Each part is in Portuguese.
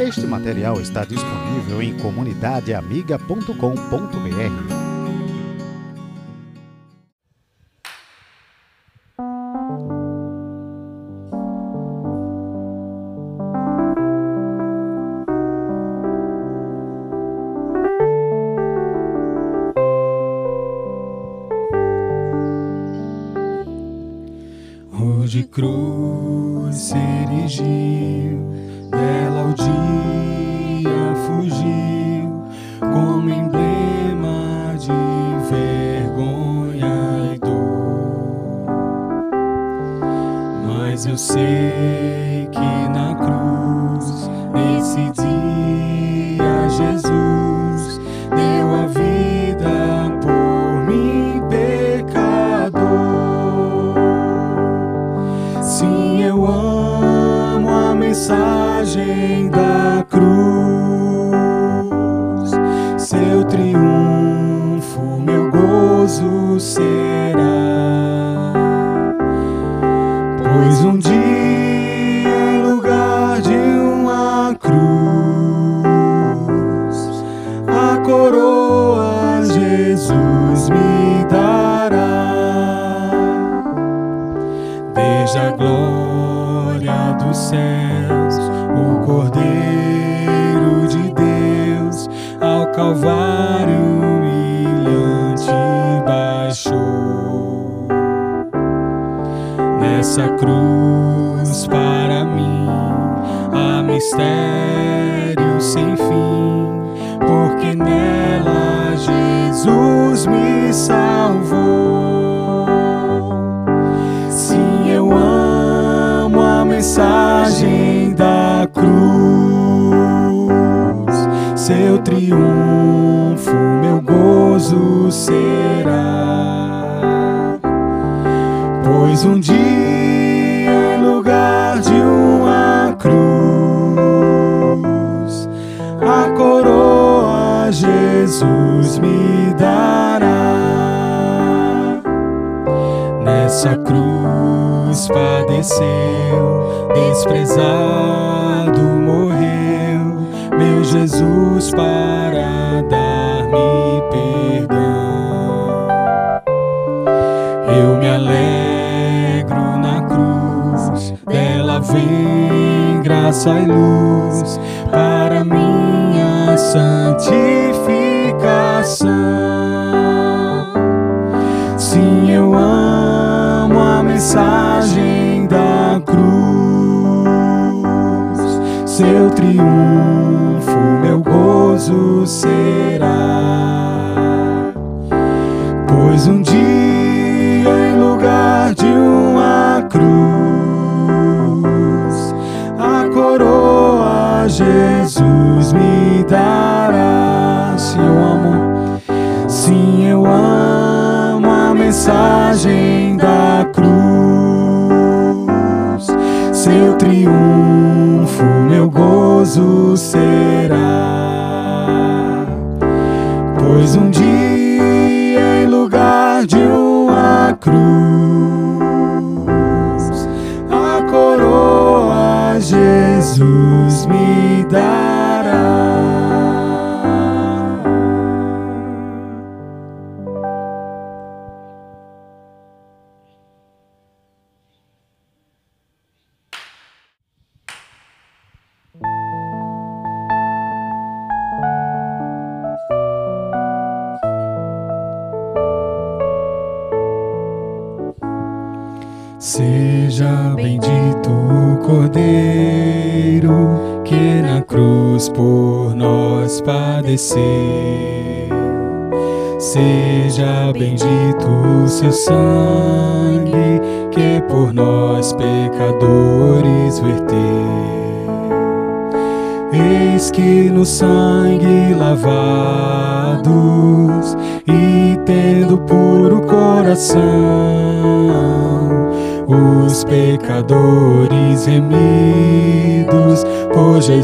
Este material está disponível em comunidadeamiga.com.br. Calvário humilhante baixou. Nessa cruz para mim há mistério sem fim, porque nela Jesus me salvou. Sim, eu amo a mensagem da cruz, seu triunfo, meu gozo será. Pois um dia, em lugar de uma cruz, a coroa Jesus me dará. Nessa cruz padeceu, desprezado Jesus para dar-me perdão. Eu me alegro na cruz, dela vem graça e luz para minha santificação.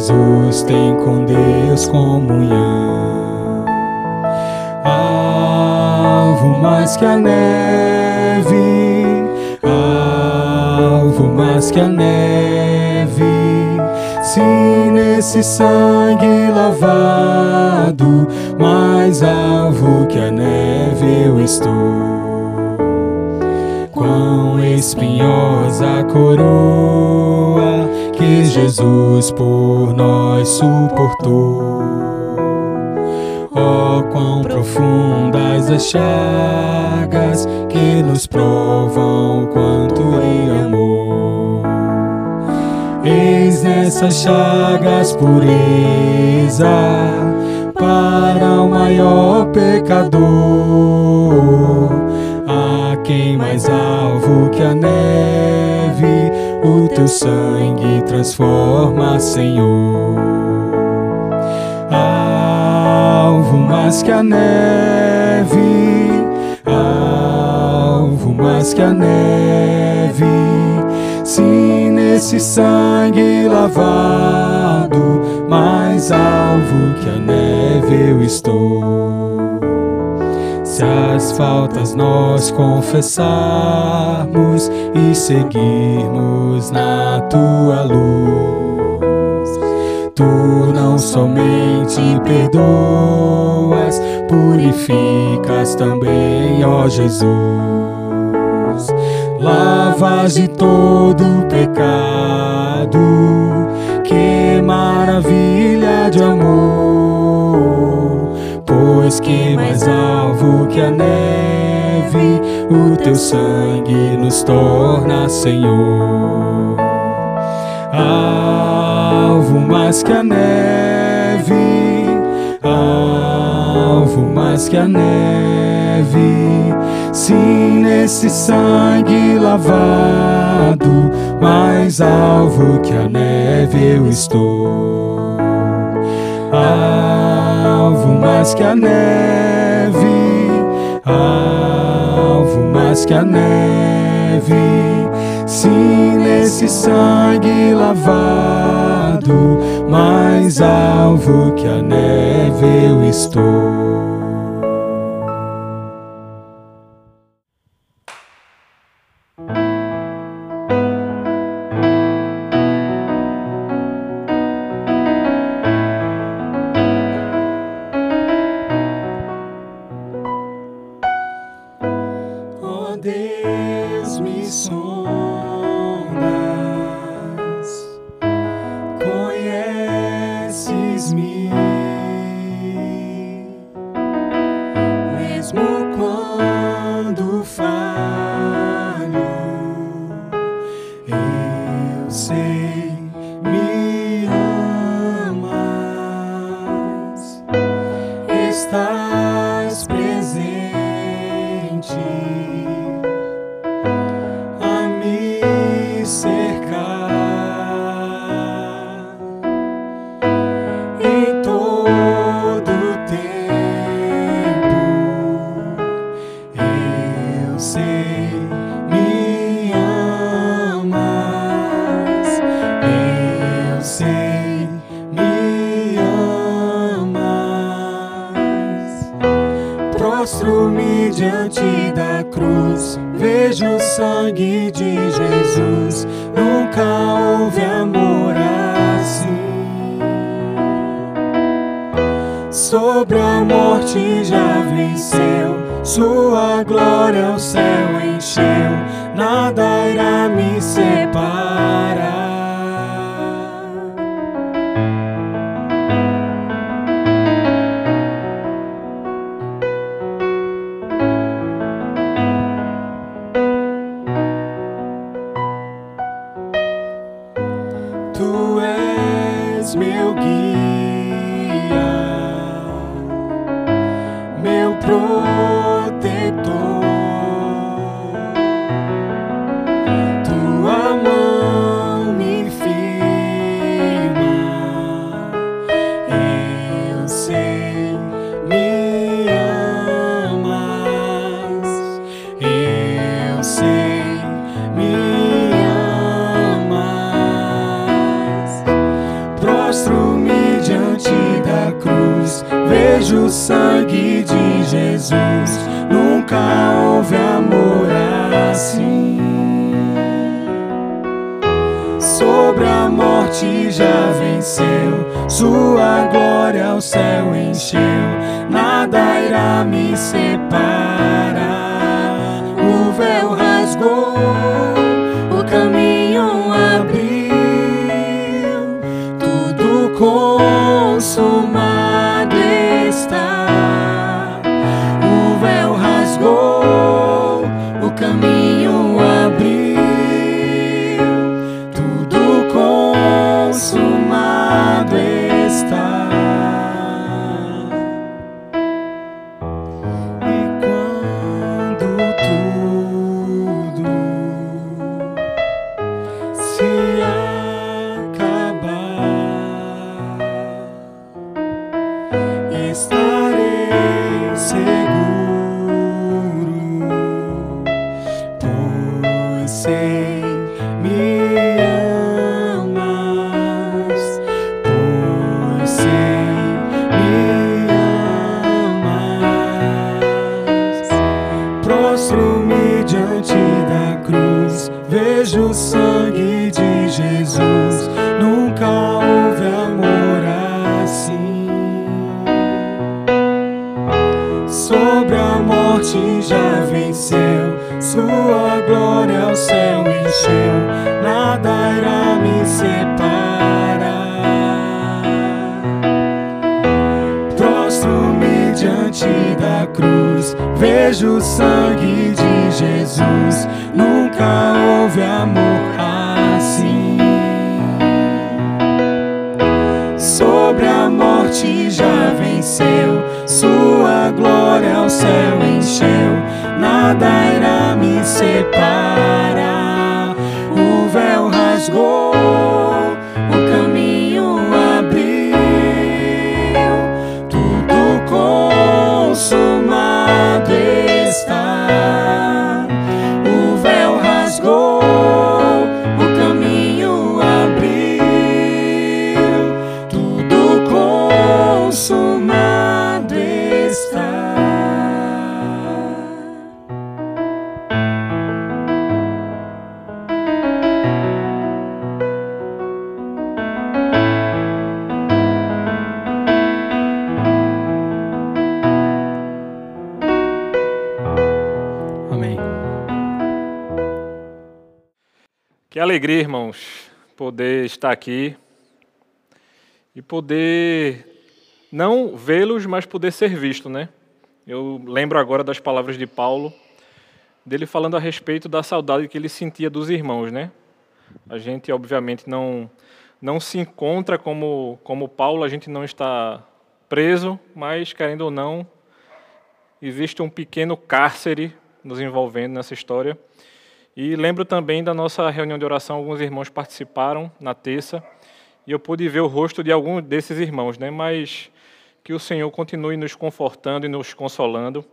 Jesus têm com Deus comunhão. Alvo mais que a neve, alvo mais que a neve, se nesse sangue lavado, mais alvo que a neve eu estou. Quão espinhosa a coroa que Jesus por nós suportou. Oh, quão profundas as chagas que nos provam quanto Ele amou. Eis nessas chagas pureza para o maior pecador. A quem mais alvo que a neve, o teu sangue transforma, Senhor. Alvo mais que a neve, alvo mais que a neve. Sim, nesse sangue lavado, mais alvo que a neve eu estou. Se as faltas nós confessarmos e seguirmos na tua luz, tu não somente perdoas, purificas também, ó Jesus. Lavas de todo pecado, que maravilha de amor, mais alvo que a neve, o teu sangue nos torna, Senhor. Alvo mais que a neve, alvo mais que a neve. Sim, nesse sangue lavado, mais alvo que a neve eu estou. Mais que a neve, alvo mais que a neve. Sim, nesse sangue lavado, mais alvo que a neve eu estou. Eu vejo o sangue de Jesus. Nunca houve amor assim. Sobre a morte já venceu, sua glória ao céu encheu, nada irá me separar. Prostro-me diante da cruz, vejo o sangue de Jesus. Nunca houve amor assim. Sobre a morte já venceu, sua glória ao céu encheu, nada irá me separar. Alegria, irmãos, poder estar aqui e poder não vê-los, mas poder ser visto, né? Eu lembro agora das palavras de Paulo, dele falando a respeito da saudade que ele sentia dos irmãos, né? A gente, obviamente, não não se encontra como como Paulo, a gente não está preso, mas querendo ou não, existe um pequeno cárcere nos envolvendo nessa história. E lembro também da nossa reunião de oração, alguns irmãos participaram na terça, e eu pude ver o rosto de alguns desses irmãos, né? Mas que o Senhor continue nos confortando e nos consolando.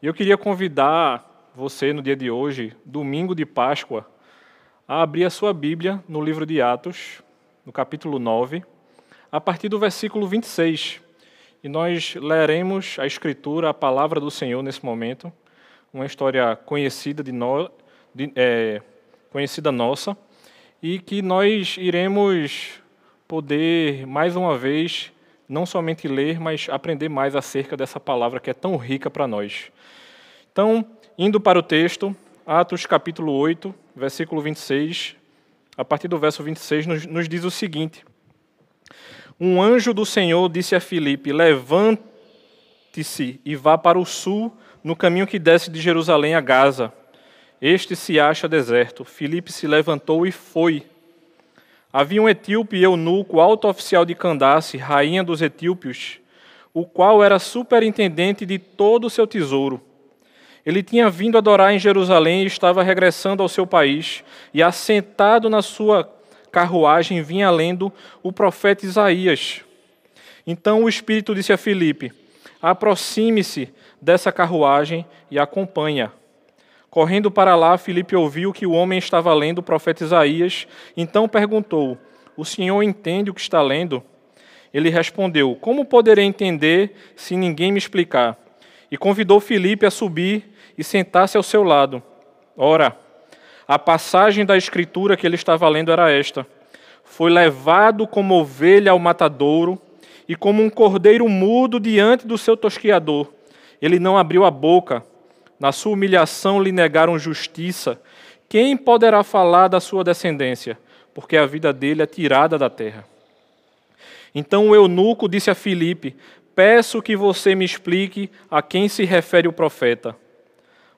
E eu queria convidar você no dia de hoje, domingo de Páscoa, a abrir a sua Bíblia no livro de Atos, no capítulo 9, a partir do versículo 26. E nós leremos a Escritura, a palavra do Senhor nesse momento, uma história conhecida de nós, de, é, conhecida nossa, e que nós iremos poder mais uma vez não somente ler, mas aprender mais acerca dessa palavra que é tão rica para nós. Então, indo para o texto, Atos capítulo 8, versículo 26, a partir do verso 26, nos, nos diz o seguinte: Um anjo do Senhor disse a Filipe: Levante-se e vá para o sul, no caminho que desce de Jerusalém a Gaza. Este se acha deserto. Filipe se levantou e foi. Havia um etíope eunuco, alto oficial de Candace, rainha dos etíopes, o qual era superintendente de todo o seu tesouro. Ele tinha vindo adorar em Jerusalém e estava regressando ao seu país, e assentado na sua carruagem vinha lendo o profeta Isaías. Então o Espírito disse a Filipe: Aproxime-se dessa carruagem e acompanha. Correndo para lá, Filipe ouviu que o homem estava lendo o profeta Isaías, então perguntou: O senhor entende o que está lendo? Ele respondeu: Como poderei entender se ninguém me explicar? E convidou Filipe a subir e sentar-se ao seu lado. Ora, a passagem da escritura que ele estava lendo era esta: foi levado como ovelha ao matadouro e como um cordeiro mudo diante do seu tosquiador. Ele não abriu a boca. Na sua humilhação lhe negaram justiça. Quem poderá falar da sua descendência? Porque a vida dele é tirada da terra. Então o eunuco disse a Filipe: Peço que você me explique a quem se refere o profeta.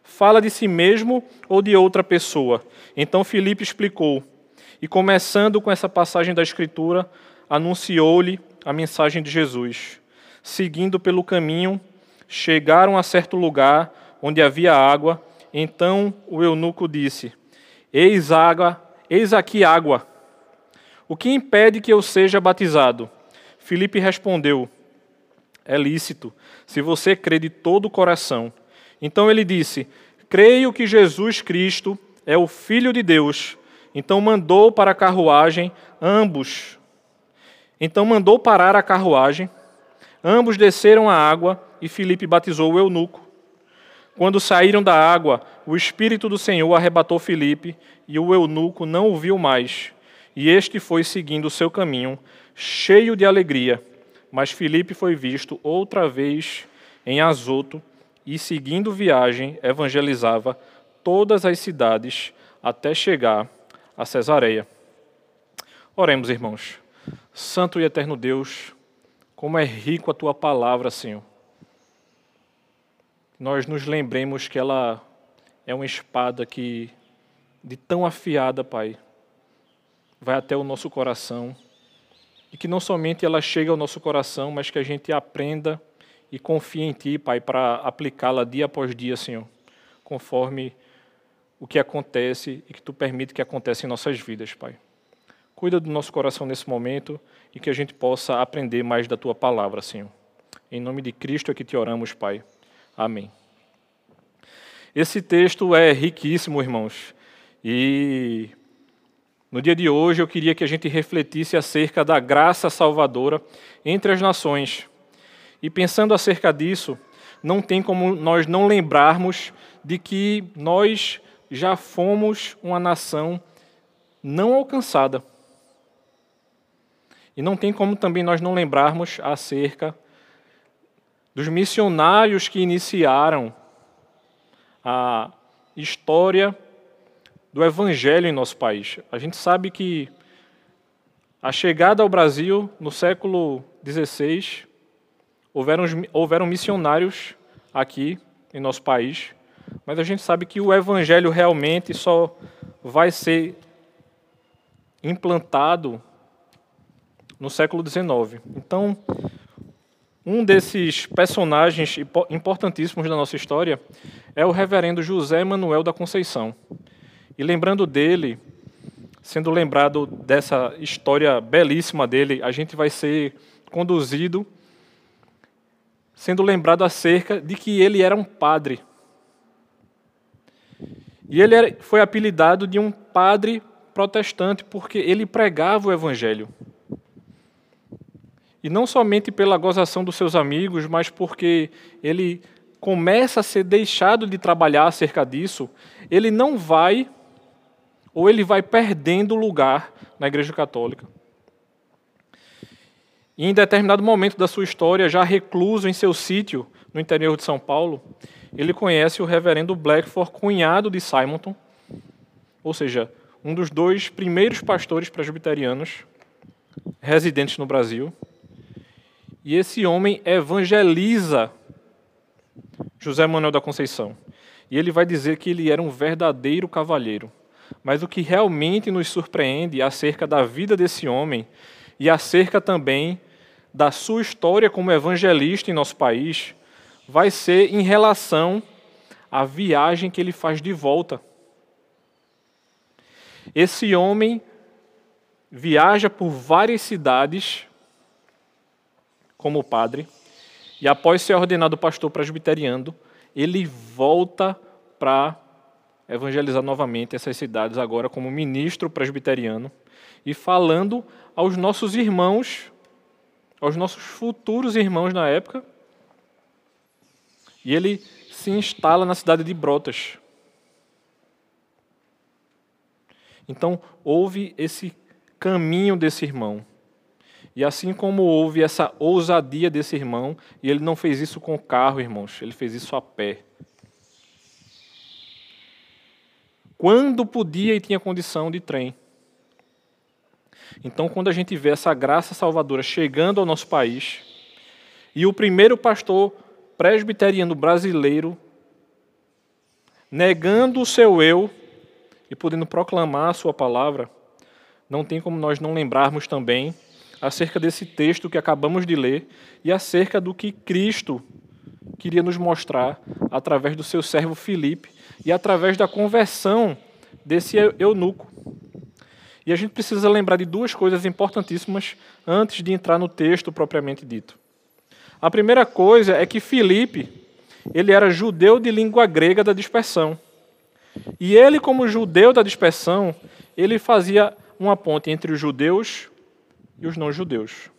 Fala de si mesmo ou de outra pessoa? Então Filipe explicou. E começando com essa passagem da Escritura, anunciou-lhe a mensagem de Jesus. Seguindo pelo caminho, chegaram a certo lugar onde havia água. Então o eunuco disse: Eis água, eis aqui água. O que impede que eu seja batizado? Filipe respondeu: É lícito, se você crê de todo o coração. Então ele disse: Creio que Jesus Cristo é o Filho de Deus. Então mandou para a carruagem ambos. Então mandou parar a carruagem. Ambos desceram a água e Filipe batizou o eunuco. Quando saíram da água, o Espírito do Senhor arrebatou Filipe e o eunuco não o viu mais. E este foi seguindo o seu caminho, cheio de alegria. Mas Filipe foi visto outra vez em Azoto e, seguindo viagem, evangelizava todas as cidades até chegar a Cesareia. Oremos, irmãos. Santo e eterno Deus, como é rico a tua palavra, Senhor. Nós nos lembremos que ela é uma espada que, de tão afiada, Pai, vai até o nosso coração. E que não somente ela chegue ao nosso coração, mas que a gente aprenda e confie em Ti, Pai, para aplicá-la dia após dia, Senhor, conforme o que acontece e que Tu permite que aconteça em nossas vidas, Pai. Cuida do nosso coração nesse momento e que a gente possa aprender mais da Tua palavra, Senhor. Em nome de Cristo é que te oramos, Pai. Amém. Esse texto é riquíssimo, irmãos. E no dia de hoje eu queria que a gente refletisse acerca da graça salvadora entre as nações. E pensando acerca disso, não tem como nós não lembrarmos de que nós já fomos uma nação não alcançada. E não tem como também nós não lembrarmos acerca dos missionários que iniciaram a história do evangelho em nosso país. A gente sabe que a chegada ao Brasil no século XVI houveram, houveram missionários aqui em nosso país mas a gente sabe que o evangelho realmente só vai ser implantado no século XIX. Então, um desses personagens importantíssimos da nossa história é o reverendo José Manuel da Conceição. E lembrando dele, sendo lembrado dessa história belíssima dele, a gente vai ser conduzido sendo lembrado acerca de que ele era um padre e ele foi apelidado de um padre protestante porque ele pregava o evangelho. E não somente pela gozação dos seus amigos, mas porque ele começa a ser deixado de trabalhar acerca disso, ele não vai ou ele vai perdendo lugar na Igreja Católica. E em determinado momento da sua história, já recluso em seu sítio no interior de São Paulo, ele conhece o reverendo Blackford, cunhado de Simonton, ou seja, um dos dois primeiros pastores presbiterianos residentes no Brasil. E esse homem evangeliza José Manuel da Conceição. E ele vai dizer que ele era um verdadeiro cavalheiro. Mas o que realmente nos surpreende acerca da vida desse homem e acerca também da sua história como evangelista em nosso país vai ser em relação à viagem que ele faz de volta. Esse homem viaja por várias cidades como padre, e após ser ordenado pastor presbiteriano, ele volta para evangelizar novamente essas cidades, agora como ministro presbiteriano, e falando aos nossos irmãos, aos nossos futuros irmãos na época, e ele se instala na cidade de Brotas. Então, houve esse caminho desse irmão. E assim como houve essa ousadia desse irmão, e ele não fez isso com carro, irmãos, ele fez isso a pé. Quando podia e tinha condição de trem. Então, quando a gente vê essa graça salvadora chegando ao nosso país, e o primeiro pastor presbiteriano brasileiro negando o seu eu e podendo proclamar a sua palavra, não tem como nós não lembrarmos também acerca desse texto que acabamos de ler e acerca do que Cristo queria nos mostrar através do seu servo Filipe e através da conversão desse eunuco. E a gente precisa lembrar de duas coisas importantíssimas antes de entrar no texto propriamente dito. A primeira coisa é que Filipe, ele era judeu de língua grega da dispersão. E ele, como judeu da dispersão, ele fazia uma ponte entre os judeus e os não-judeus.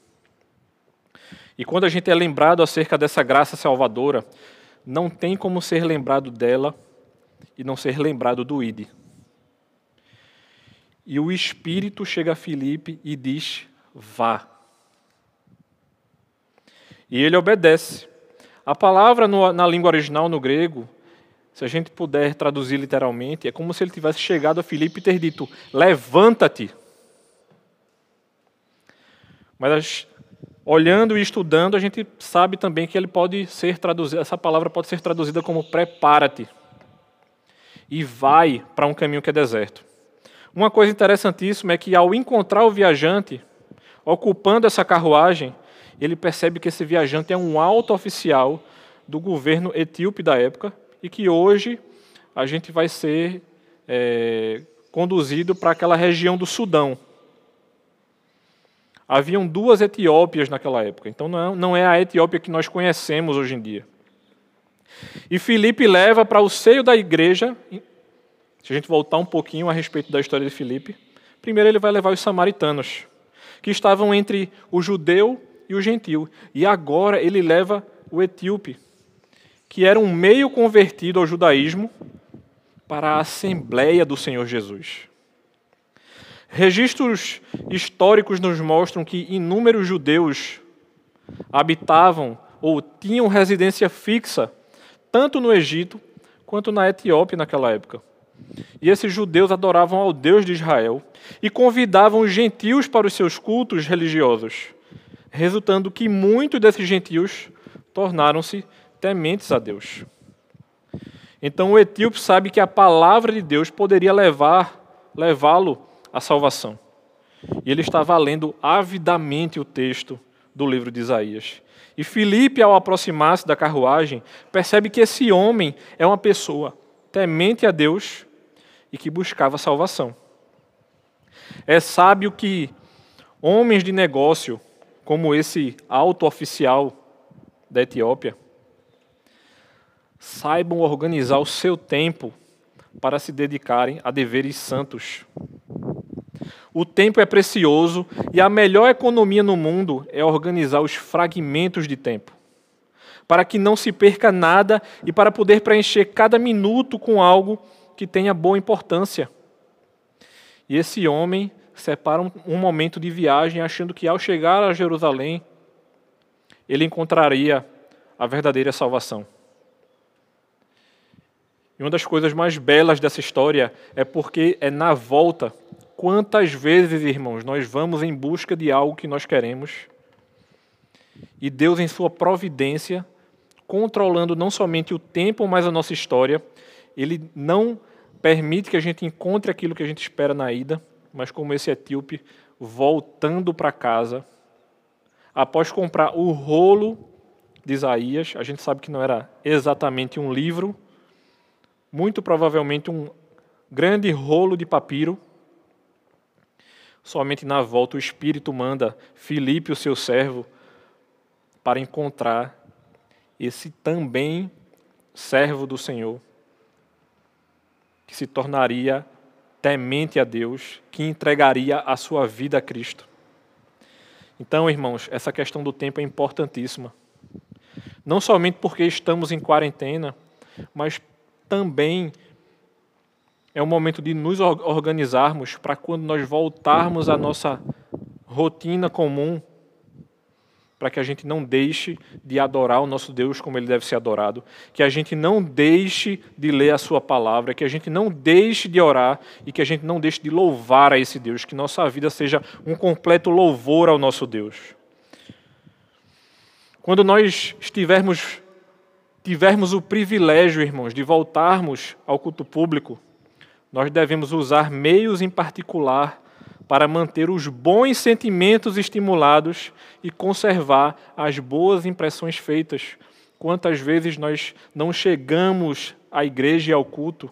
E quando a gente é lembrado acerca dessa graça salvadora, não tem como ser lembrado dela e não ser lembrado do ID. E o Espírito chega a Filipe e diz: vá. E ele obedece. A palavra no, na língua original, no grego, se a gente puder traduzir literalmente, é como se ele tivesse chegado a Filipe e ter dito: levanta-te. Mas olhando e estudando, a gente sabe também que ele pode ser traduzido, essa palavra pode ser traduzida como prepara-te e vai para um caminho que é deserto. Uma coisa interessantíssima é que ao encontrar o viajante ocupando essa carruagem, ele percebe que esse viajante é um alto oficial do governo etíope da época e que hoje a gente vai ser é, conduzido para aquela região do Sudão. Haviam duas Etiópias naquela época, então não é, não é a Etiópia que nós conhecemos hoje em dia. E Filipe leva para o seio da igreja, se a gente voltar um pouquinho a respeito da história de Filipe, primeiro ele vai levar os samaritanos, que estavam entre o judeu e o gentil. E agora ele leva o etíope, que era um meio convertido ao judaísmo, para a Assembleia do Senhor Jesus. Registros históricos nos mostram que inúmeros judeus habitavam ou tinham residência fixa tanto no Egito quanto na Etiópia naquela época. E esses judeus adoravam ao Deus de Israel e convidavam os gentios para os seus cultos religiosos resultando que muitos desses gentios tornaram-se tementes a Deus. Então o etíope sabe que a palavra de Deus poderia levar levá-lo à salvação. E ele estava lendo avidamente o texto do livro de Isaías. E Filipe, ao aproximar-se da carruagem, percebe que esse homem é uma pessoa temente a Deus e que buscava salvação. É sábio que homens de negócio como esse alto oficial da Etiópia, saibam organizar o seu tempo para se dedicarem a deveres santos. O tempo é precioso e a melhor economia no mundo é organizar os fragmentos de tempo, para que não se perca nada e para poder preencher cada minuto com algo que tenha boa importância. E esse homem separa um, momento de viagem, achando que ao chegar a Jerusalém, ele encontraria a verdadeira salvação. E uma das coisas mais belas dessa história é porque é na volta. Quantas vezes, irmãos, nós vamos em busca de algo que nós queremos e Deus, em Sua providência, controlando não somente o tempo, mas a nossa história, Ele não permite que a gente encontre aquilo que a gente espera na ida, mas como esse etíope voltando para casa, após comprar o rolo de Isaías, a gente sabe que não era exatamente um livro, muito provavelmente um grande rolo de papiro. Somente na volta o Espírito manda Filipe, o seu servo, para encontrar esse também servo do Senhor, que se tornaria temente a Deus, que entregaria a sua vida a Cristo. Então, irmãos, essa questão do tempo é importantíssima. Não somente porque estamos em quarentena, mas também é o momento de nos organizarmos para quando nós voltarmos à nossa rotina comum, para que a gente não deixe de adorar o nosso Deus como ele deve ser adorado, que a gente não deixe de ler a sua palavra, que a gente não deixe de orar e que a gente não deixe de louvar a esse Deus, que nossa vida seja um completo louvor ao nosso Deus. Quando nós estivermos tivermos o privilégio, irmãos, de voltarmos ao culto público, nós devemos usar meios em particular para manter os bons sentimentos estimulados e conservar as boas impressões feitas. Quantas vezes nós não chegamos à igreja e ao culto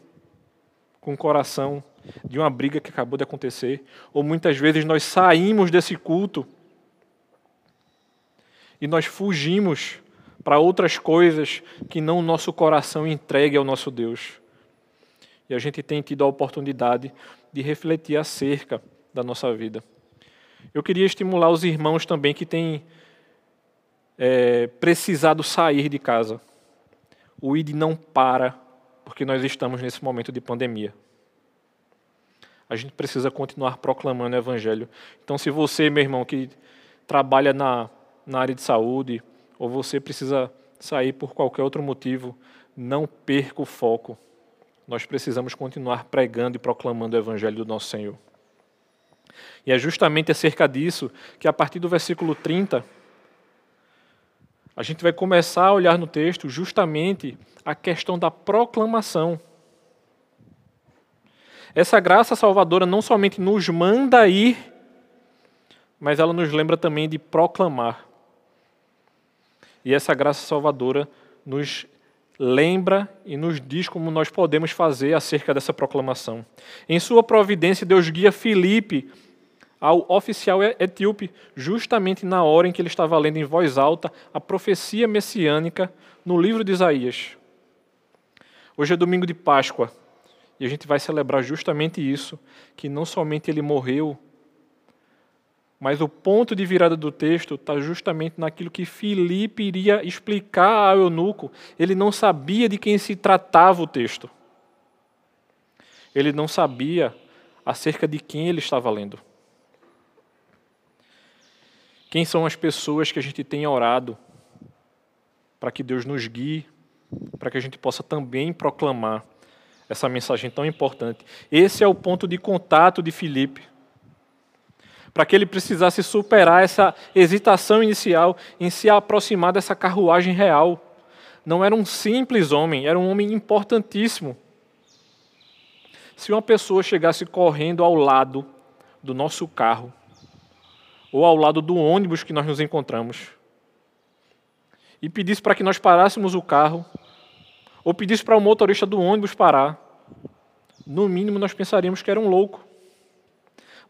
com o coração de uma briga que acabou de acontecer, ou muitas vezes nós saímos desse culto e nós fugimos para outras coisas que não o nosso coração entregue ao nosso Deus. E a gente tem tido a oportunidade de refletir acerca da nossa vida. Eu queria estimular os irmãos também que têm é, precisado sair de casa. O ID não para, porque nós estamos nesse momento de pandemia. A gente precisa continuar proclamando o Evangelho. Então, se você, meu irmão, que trabalha na, na área de saúde, ou você precisa sair por qualquer outro motivo, não perca o foco. Nós precisamos continuar pregando e proclamando o Evangelho do nosso Senhor. E é justamente acerca disso que, a partir do versículo 30, a gente vai começar a olhar no texto justamente a questão da proclamação. Essa graça salvadora não somente nos manda ir, mas ela nos lembra também de proclamar. E essa graça salvadora nos lembra e nos diz como nós podemos fazer acerca dessa proclamação. Em sua providência, Deus guia Filipe ao oficial etíope, justamente na hora em que ele estava lendo em voz alta a profecia messiânica no livro de Isaías. Hoje é domingo de Páscoa e a gente vai celebrar justamente isso, que não somente ele morreu, mas o ponto de virada do texto está justamente naquilo que Filipe iria explicar ao eunuco. Ele não sabia de quem se tratava o texto. Ele não sabia acerca de quem ele estava lendo. Quem são as pessoas que a gente tem orado para que Deus nos guie, para que a gente possa também proclamar essa mensagem tão importante? Esse é o ponto de contato de Filipe. Para que ele precisasse superar essa hesitação inicial em se aproximar dessa carruagem real. Não era um simples homem, era um homem importantíssimo. Se uma pessoa chegasse correndo ao lado do nosso carro, ou ao lado do ônibus que nós nos encontramos e pedisse para que nós parássemos o carro, ou pedisse para o motorista do ônibus parar, no mínimo nós pensaríamos que era um louco.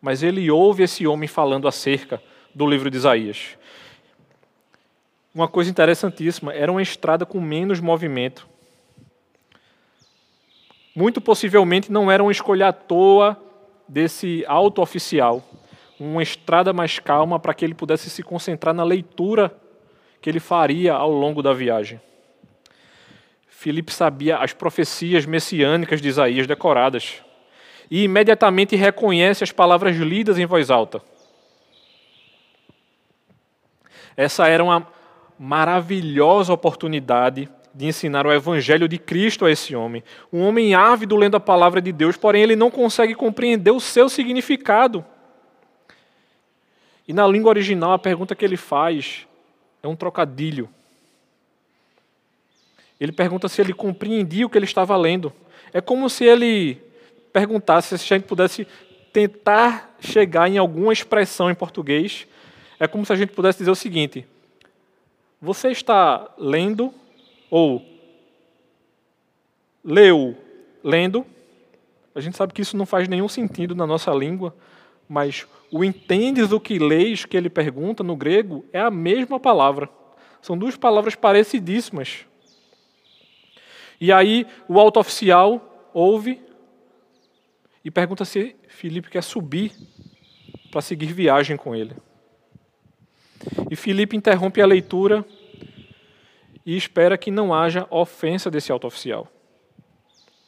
Mas ele ouve esse homem falando acerca do livro de Isaías. Uma coisa interessantíssima, era uma estrada com menos movimento. Muito possivelmente não era uma escolha à toa desse alto oficial uma estrada mais calma para que ele pudesse se concentrar na leitura que ele faria ao longo da viagem. Filipe sabia as profecias messiânicas de Isaías decoradas e imediatamente reconhece as palavras lidas em voz alta. Essa era uma maravilhosa oportunidade de ensinar o evangelho de Cristo a esse homem. Um homem ávido lendo a palavra de Deus, porém ele não consegue compreender o seu significado. E na língua original, a pergunta que ele faz é um trocadilho. Ele pergunta se ele compreendia o que ele estava lendo. É como se ele perguntasse se a gente pudesse tentar chegar em alguma expressão em português. É como se a gente pudesse dizer o seguinte: Você está lendo ou leu lendo? A gente sabe que isso não faz nenhum sentido na nossa língua, mas o entendes o que leis que ele pergunta no grego é a mesma palavra. São duas palavras parecidíssimas. E aí o alto oficial ouve e pergunta se Filipe quer subir para seguir viagem com ele. E Filipe interrompe a leitura e espera que não haja ofensa desse alto oficial.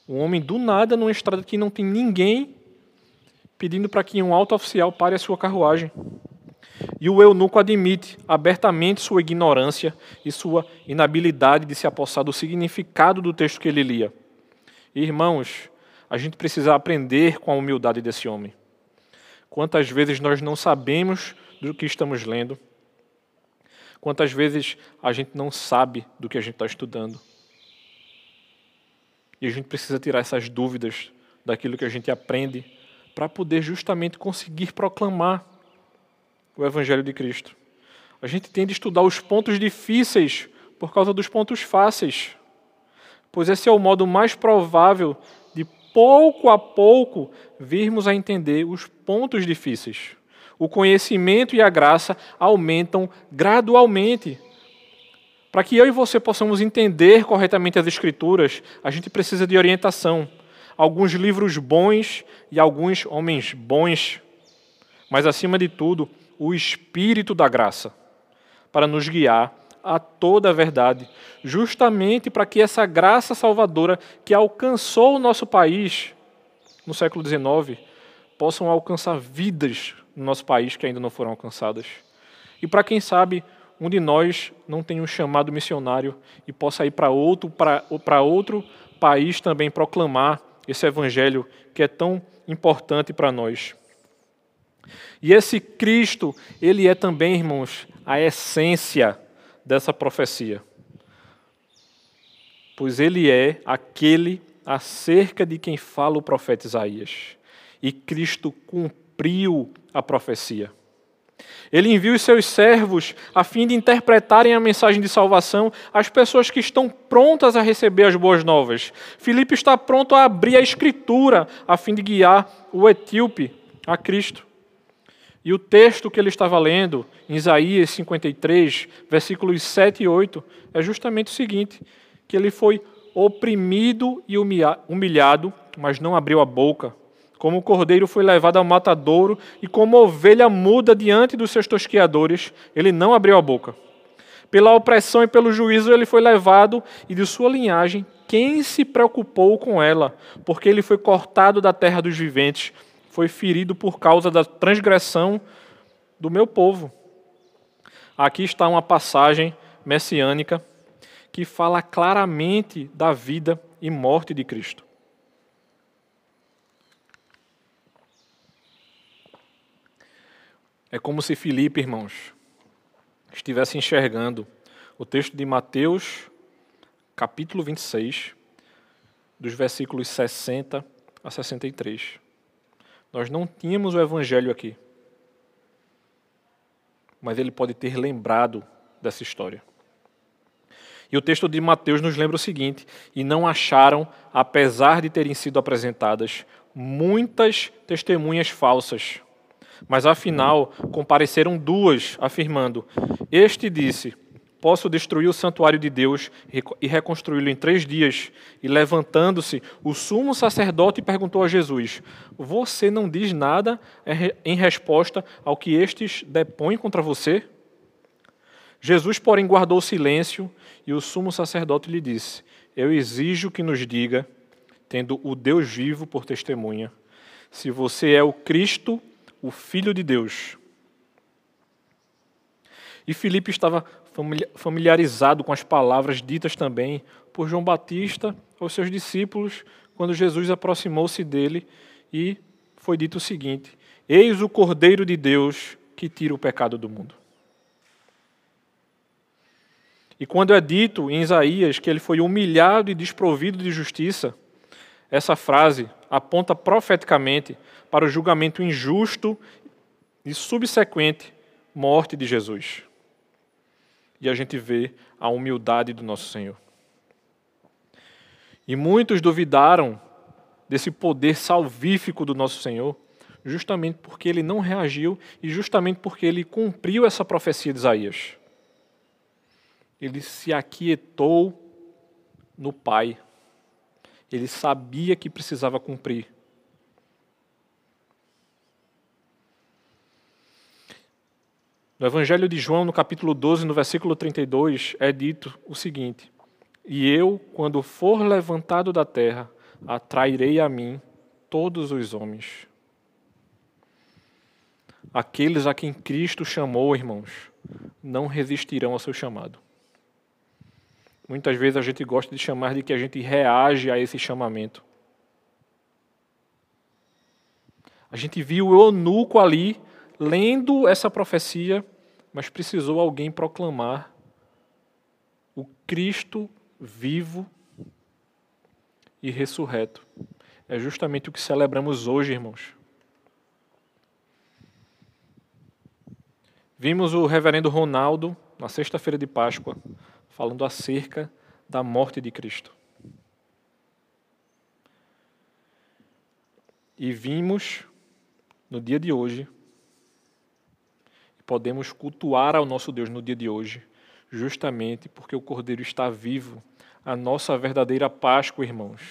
Um homem do nada numa estrada que não tem ninguém pedindo para que um alto oficial pare a sua carruagem. E o eunuco admite abertamente sua ignorância e sua inabilidade de se apossar do significado do texto que ele lia. Irmãos, a gente precisa aprender com a humildade desse homem. Quantas vezes nós não sabemos do que estamos lendo? Quantas vezes a gente não sabe do que a gente está estudando? E a gente precisa tirar essas dúvidas daquilo que a gente aprende para poder justamente conseguir proclamar o Evangelho de Cristo. A gente tem de estudar os pontos difíceis por causa dos pontos fáceis, pois esse é o modo mais provável pouco a pouco virmos a entender os pontos difíceis. O conhecimento e a graça aumentam gradualmente. Para que eu e você possamos entender corretamente as Escrituras, a gente precisa de orientação. Alguns livros bons e alguns homens bons, mas acima de tudo, o Espírito da graça para nos guiar a toda a verdade, justamente para que essa graça salvadora que alcançou o nosso país no século XIX possam alcançar vidas no nosso país que ainda não foram alcançadas. E para quem sabe, um de nós não tem um chamado missionário e possa ir para outro, para outro país também proclamar esse evangelho que é tão importante para nós. E esse Cristo, ele é também, irmãos, a essência dessa profecia. Pois ele é aquele acerca de quem fala o profeta Isaías. E Cristo cumpriu a profecia. Ele envia os seus servos a fim de interpretarem a mensagem de salvação às pessoas que estão prontas a receber as boas novas. Filipe está pronto a abrir a escritura a fim de guiar o etíope a Cristo. E o texto que ele estava lendo, em Isaías 53, versículos 7 e 8, é justamente o seguinte: que ele foi oprimido e humilhado, mas não abriu a boca. Como o cordeiro foi levado ao matadouro, e como ovelha muda diante dos seus tosqueadores, ele não abriu a boca. Pela opressão e pelo juízo ele foi levado, e de sua linhagem, quem se preocupou com ela? Porque ele foi cortado da terra dos viventes foi ferido por causa da transgressão do meu povo. Aqui está uma passagem messiânica que fala claramente da vida e morte de Cristo. É como se Filipe, irmãos, estivesse enxergando o texto de Mateus, capítulo 26, dos versículos 60 a 63. Nós não tínhamos o Evangelho aqui. Mas ele pode ter lembrado dessa história. E o texto de Mateus nos lembra o seguinte: E não acharam, apesar de terem sido apresentadas muitas testemunhas falsas. Mas afinal compareceram duas, afirmando: Este disse: Posso destruir o santuário de Deus e reconstruí-lo em três dias. E levantando-se, o sumo sacerdote perguntou a Jesus: Você não diz nada em resposta ao que estes depõem contra você? Jesus, porém, guardou silêncio e o sumo sacerdote lhe disse: Eu exijo que nos diga, tendo o Deus vivo por testemunha, se você é o Cristo, o Filho de Deus. E Filipe estava familiarizado com as palavras ditas também por João Batista aos seus discípulos quando Jesus aproximou-se dele e foi dito o seguinte: Eis o Cordeiro de Deus que tira o pecado do mundo. E quando é dito em Isaías que ele foi humilhado e desprovido de justiça, essa frase aponta profeticamente para o julgamento injusto e subsequente morte de Jesus e a gente vê a humildade do nosso Senhor. E muitos duvidaram desse poder salvífico do nosso Senhor, justamente porque ele não reagiu e justamente porque ele cumpriu essa profecia de Isaías. Ele se aquietou no Pai. Ele sabia que precisava cumprir. No Evangelho de João, no capítulo 12, no versículo 32, é dito o seguinte: E eu, quando for levantado da terra, atrairei a mim todos os homens. Aqueles a quem Cristo chamou, irmãos, não resistirão ao seu chamado. Muitas vezes a gente gosta de chamar de que a gente reage a esse chamamento. A gente viu o eunuco ali lendo essa profecia, mas precisou alguém proclamar o Cristo vivo e ressurreto. É justamente o que celebramos hoje, irmãos. Vimos o reverendo Ronaldo, na sexta-feira de Páscoa, falando acerca da morte de Cristo. E vimos no dia de hoje, podemos cultuar ao nosso Deus no dia de hoje, justamente porque o Cordeiro está vivo. A nossa verdadeira Páscoa, irmãos,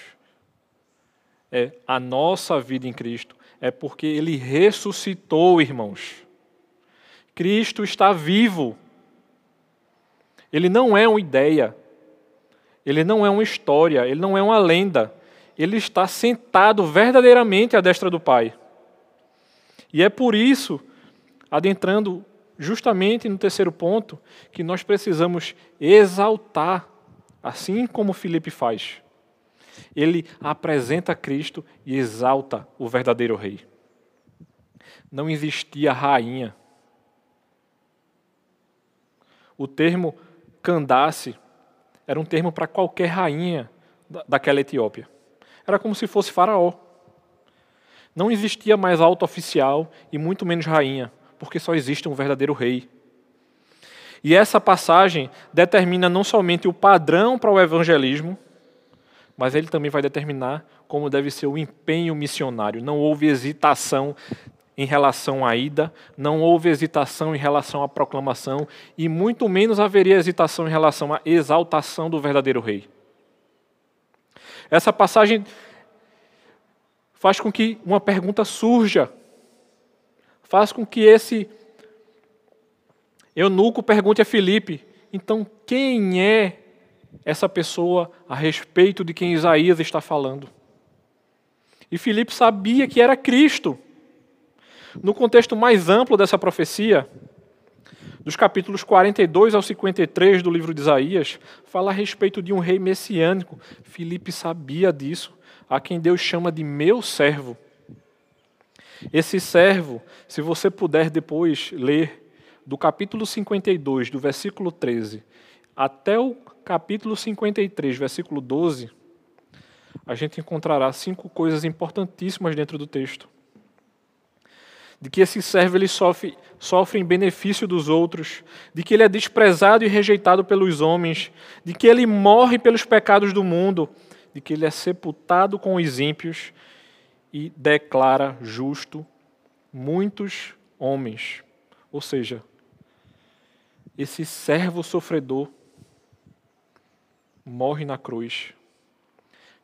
é a nossa vida em Cristo, é porque Ele ressuscitou, irmãos. Cristo está vivo. Ele não é uma ideia, ele não é uma história, ele não é uma lenda. Ele está sentado verdadeiramente à destra do Pai. E é por isso, adentrando justamente no terceiro ponto, que nós precisamos exaltar, assim como Filipe faz. Ele apresenta Cristo e exalta o verdadeiro rei. Não existia rainha. O termo Candace era um termo para qualquer rainha daquela Etiópia. Era como se fosse Faraó. Não existia mais alto oficial e muito menos rainha, porque só existe um verdadeiro rei. E essa passagem determina não somente o padrão para o evangelismo, mas ele também vai determinar como deve ser o empenho missionário. Não houve hesitação em relação à ida, não houve hesitação em relação à proclamação, e muito menos haveria hesitação em relação à exaltação do verdadeiro rei. Essa passagem faz com que uma pergunta surja. Faz com que esse eunuco pergunte a Filipe: então quem é essa pessoa a respeito de quem Isaías está falando? E Filipe sabia que era Cristo. No contexto mais amplo dessa profecia, dos capítulos 42 ao 53 do livro de Isaías, fala a respeito de um rei messiânico. Filipe sabia disso a quem Deus chama de meu servo. Esse servo, se você puder depois ler do capítulo 52, do versículo 13, até o capítulo 53, versículo 12, a gente encontrará cinco coisas importantíssimas dentro do texto. De que esse servo ele sofre, sofre em benefício dos outros, de que ele é desprezado e rejeitado pelos homens, de que ele morre pelos pecados do mundo, de que ele é sepultado com os ímpios e declara justo muitos homens. Ou seja, esse servo sofredor morre na cruz,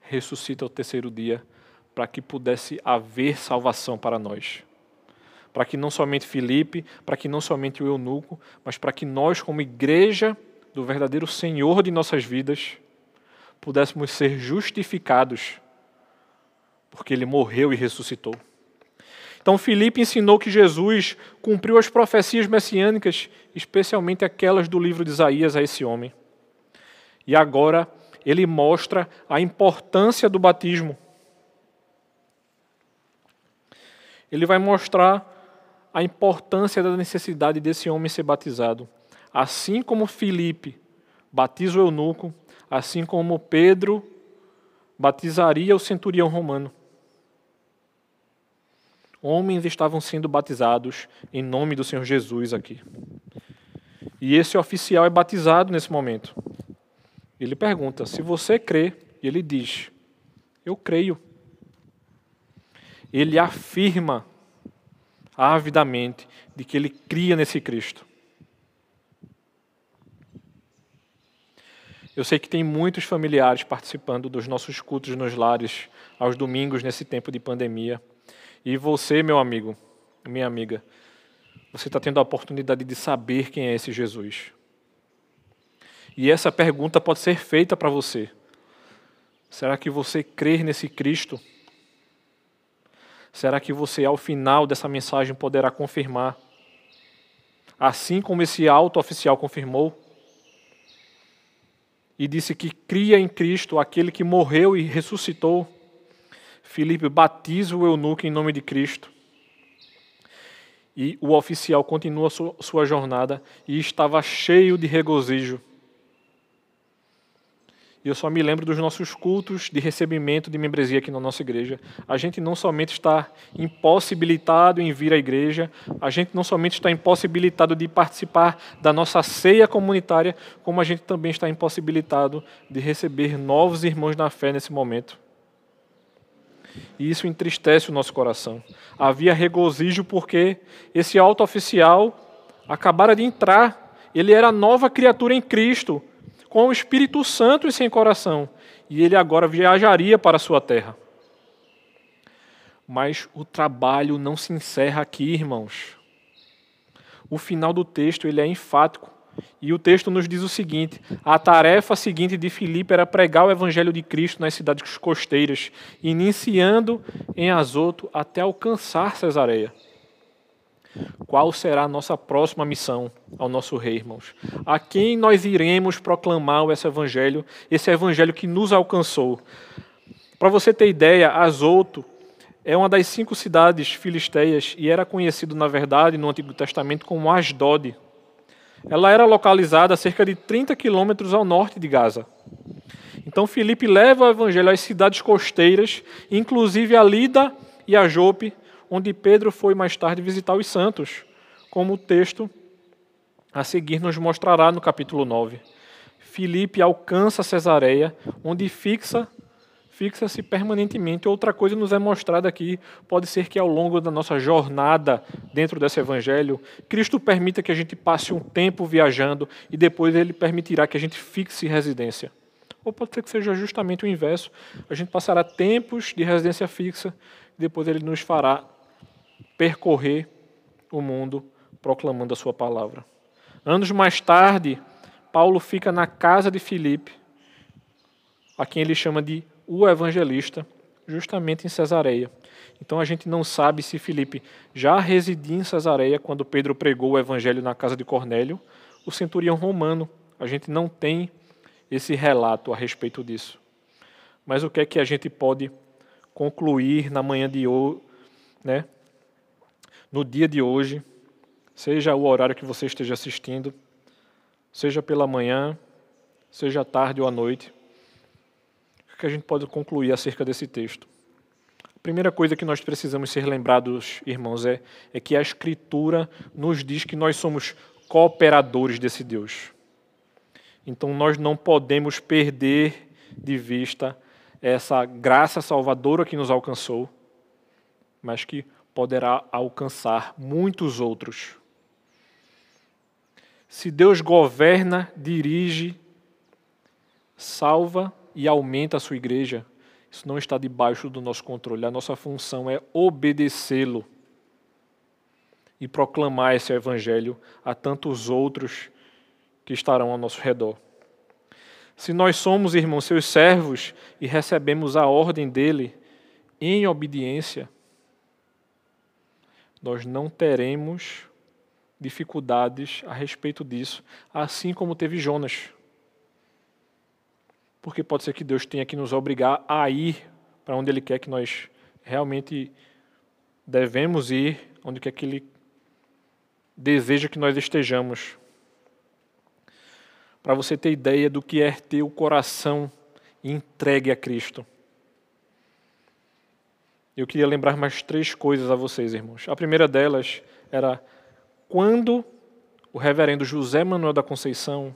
ressuscita ao terceiro dia, para que pudesse haver salvação para nós. Para que não somente Filipe, para que não somente o eunuco, mas para que nós, como igreja do verdadeiro Senhor de nossas vidas, pudéssemos ser justificados, porque ele morreu e ressuscitou. Então, Filipe ensinou que Jesus cumpriu as profecias messiânicas, especialmente aquelas do livro de Isaías a esse homem. E agora ele mostra a importância do batismo. Ele vai mostrar a importância da necessidade desse homem ser batizado. Assim como Filipe batiza o eunuco, assim como Pedro batizaria o centurião romano. Homens estavam sendo batizados em nome do Senhor Jesus aqui. E esse oficial é batizado nesse momento. Ele pergunta: se você crê, e ele diz: eu creio. Ele afirma avidamente de que ele cria nesse Cristo. Eu sei que tem muitos familiares participando dos nossos cultos nos lares aos domingos nesse tempo de pandemia. E você, meu amigo, minha amiga, você está tendo a oportunidade de saber quem é esse Jesus. E essa pergunta pode ser feita para você. Será que você crê nesse Cristo? Será que você, ao final dessa mensagem, poderá confirmar? Assim como esse alto oficial confirmou e disse que cria em Cristo aquele que morreu e ressuscitou. Filipe batiza o eunuco em nome de Cristo. E o oficial continua sua jornada e estava cheio de regozijo. E eu só me lembro dos nossos cultos de recebimento de membresia aqui na nossa igreja. A gente não somente está impossibilitado em vir à igreja, a gente não somente está impossibilitado de participar da nossa ceia comunitária, como a gente também está impossibilitado de receber novos irmãos na fé nesse momento. E isso entristece o nosso coração. Havia regozijo porque esse alto oficial acabara de entrar, ele era nova criatura em Cristo com o Espírito Santo e sem coração, e ele agora viajaria para a sua terra. Mas o trabalho não se encerra aqui, irmãos. O final do texto ele é enfático. E o texto nos diz o seguinte: a tarefa seguinte de Filipe era pregar o evangelho de Cristo nas cidades costeiras, iniciando em Azoto até alcançar Cesareia. Qual será a nossa próxima missão ao nosso rei, irmãos? A quem nós iremos proclamar esse evangelho, esse evangelho que nos alcançou? Para você ter ideia, Azoto é uma das cinco cidades filisteias e era conhecido, na verdade, no Antigo Testamento como Asdod. Ela era localizada a cerca de 30 quilômetros ao norte de Gaza. Então Filipe leva o evangelho às cidades costeiras, inclusive a Lida e a Jope, onde Pedro foi mais tarde visitar os santos, como o texto a seguir nos mostrará no capítulo 9. Filipe alcança Cesareia, onde fixa fixa-se permanentemente. Outra coisa nos é mostrada aqui, pode ser que ao longo da nossa jornada dentro desse evangelho, Cristo permita que a gente passe um tempo viajando e depois ele permitirá que a gente fixe residência. Ou pode ser que seja justamente o inverso, a gente passará tempos de residência fixa e depois ele nos fará percorrer o mundo proclamando a sua palavra. Anos mais tarde, Paulo fica na casa de Filipe, a quem ele chama de o evangelista, justamente em Cesareia. Então a gente não sabe se Filipe já residia em Cesareia quando Pedro pregou o evangelho na casa de Cornélio, o centurião romano. A gente não tem esse relato a respeito disso. Mas o que é que a gente pode concluir na manhã de hoje, né? no dia de hoje, seja o horário que você esteja assistindo, seja pela manhã, seja à tarde ou à noite, que a gente pode concluir acerca desse texto? A primeira coisa que nós precisamos ser lembrados, irmãos, é, é que a Escritura nos diz que nós somos cooperadores desse Deus. Então nós não podemos perder de vista essa graça salvadora que nos alcançou, mas que poderá alcançar muitos outros. Se Deus governa, dirige, salva e aumenta a sua igreja, isso não está debaixo do nosso controle. A nossa função é obedecê-lo e proclamar esse evangelho a tantos outros que estarão ao nosso redor. Se nós somos, irmãos, seus servos e recebemos a ordem dele em obediência, nós não teremos dificuldades a respeito disso, assim como teve Jonas. Porque pode ser que Deus tenha que nos obrigar a ir para onde Ele quer que nós realmente devemos ir, onde quer que Ele deseja que nós estejamos. Para você ter ideia do que é ter o coração entregue a Cristo. Eu queria lembrar mais três coisas a vocês, irmãos. A primeira delas era quando o reverendo José Manuel da Conceição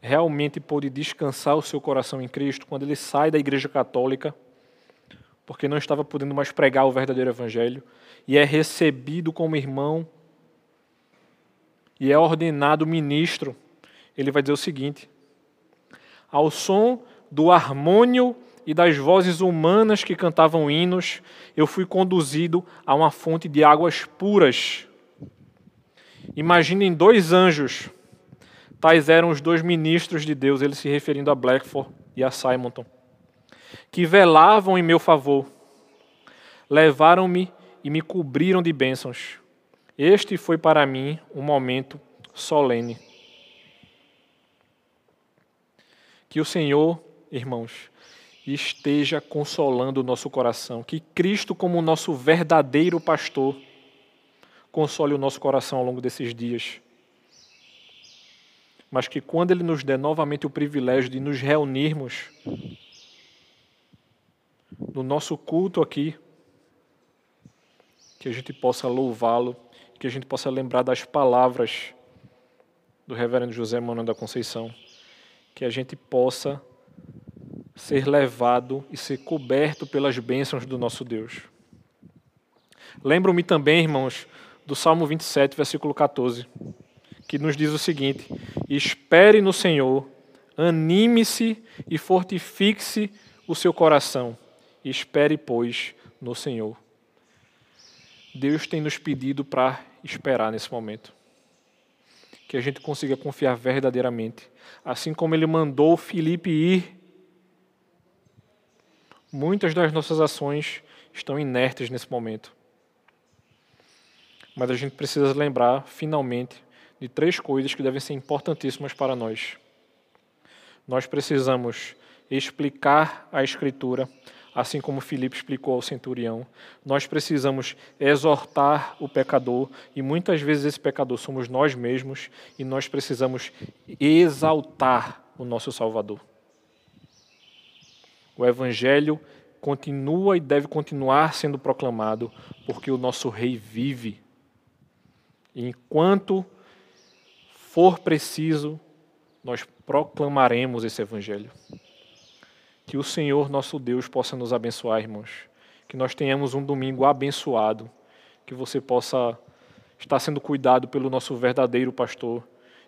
realmente pôde descansar o seu coração em Cristo, quando ele sai da Igreja Católica, porque não estava podendo mais pregar o verdadeiro Evangelho, e é recebido como irmão, e é ordenado ministro, ele vai dizer o seguinte: ao som do harmônio e das vozes humanas que cantavam hinos, eu fui conduzido a uma fonte de águas puras. Imaginem dois anjos, tais eram os dois ministros de Deus, ele se referindo a Blackford e a Simonton. que velavam em meu favor. Levaram-me e me cobriram de bênçãos. Este foi para mim um momento solene. Que o Senhor, irmãos, esteja consolando o nosso coração. Que Cristo, como nosso verdadeiro pastor, console o nosso coração ao longo desses dias. Mas que quando Ele nos der novamente o privilégio de nos reunirmos no nosso culto aqui, que a gente possa louvá-lo, que a gente possa lembrar das palavras do Reverendo José Manuel da Conceição, que a gente possa ser levado e ser coberto pelas bênçãos do nosso Deus. Lembro-me também, irmãos, do Salmo 27, versículo 14, que nos diz o seguinte: Espere no Senhor, anime-se e fortifique-se o seu coração. Espere, pois, no Senhor. Deus tem nos pedido para esperar nesse momento. Que a gente consiga confiar verdadeiramente. Assim como ele mandou Filipe ir, muitas das nossas ações estão inertes nesse momento. Mas a gente precisa lembrar, finalmente, de três coisas que devem ser importantíssimas para nós. Nós precisamos explicar a Escritura, assim como Filipe explicou ao centurião. Nós precisamos exortar o pecador, e muitas vezes esse pecador somos nós mesmos, e nós precisamos exaltar o nosso Salvador. O Evangelho continua e deve continuar sendo proclamado, porque o nosso Rei vive. E enquanto for preciso, nós proclamaremos esse Evangelho. Que o Senhor nosso Deus possa nos abençoar, irmãos. Que nós tenhamos um domingo abençoado. Que você possa estar sendo cuidado pelo nosso verdadeiro pastor.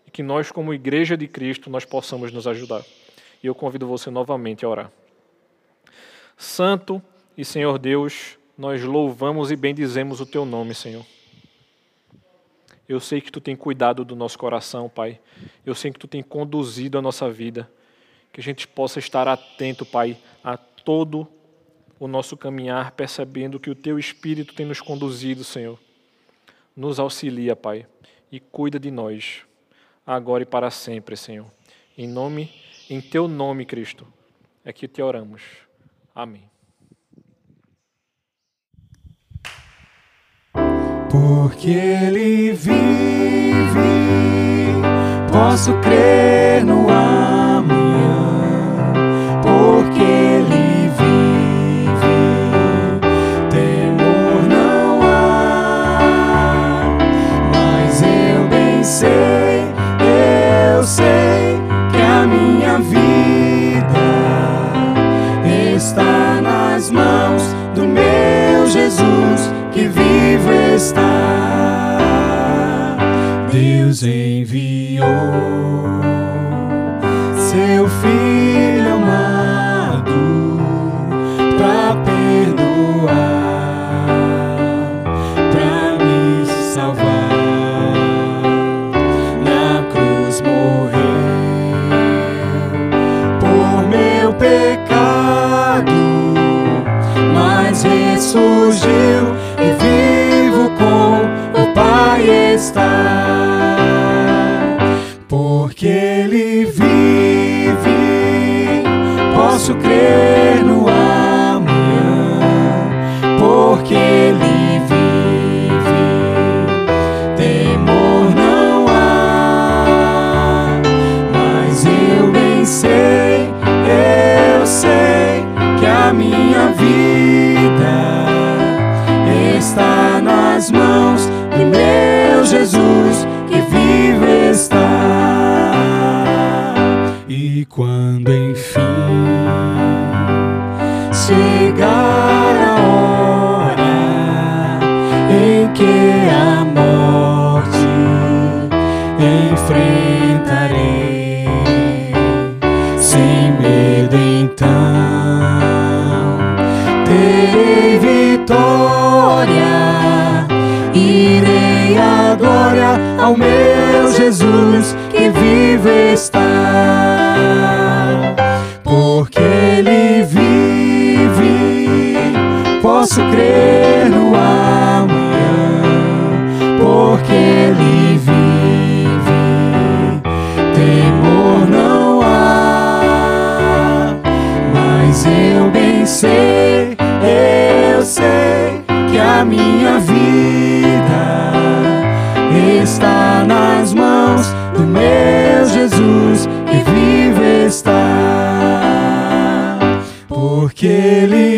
E que nós, como Igreja de Cristo, nós possamos nos ajudar. E eu convido você novamente a orar. Santo e Senhor Deus, nós louvamos e bendizemos o Teu nome, Senhor. Eu sei que Tu tem cuidado do nosso coração, Pai. Eu sei que Tu tem conduzido a nossa vida que a gente possa estar atento, Pai, a todo o nosso caminhar, percebendo que o Teu Espírito tem nos conduzido, Senhor. Nos auxilia, Pai, e cuida de nós, agora e para sempre, Senhor. Em nome, em Teu nome, Cristo, é que te oramos. Amém. Porque Ele vive, posso crer no amanhã. Porque Porque Ele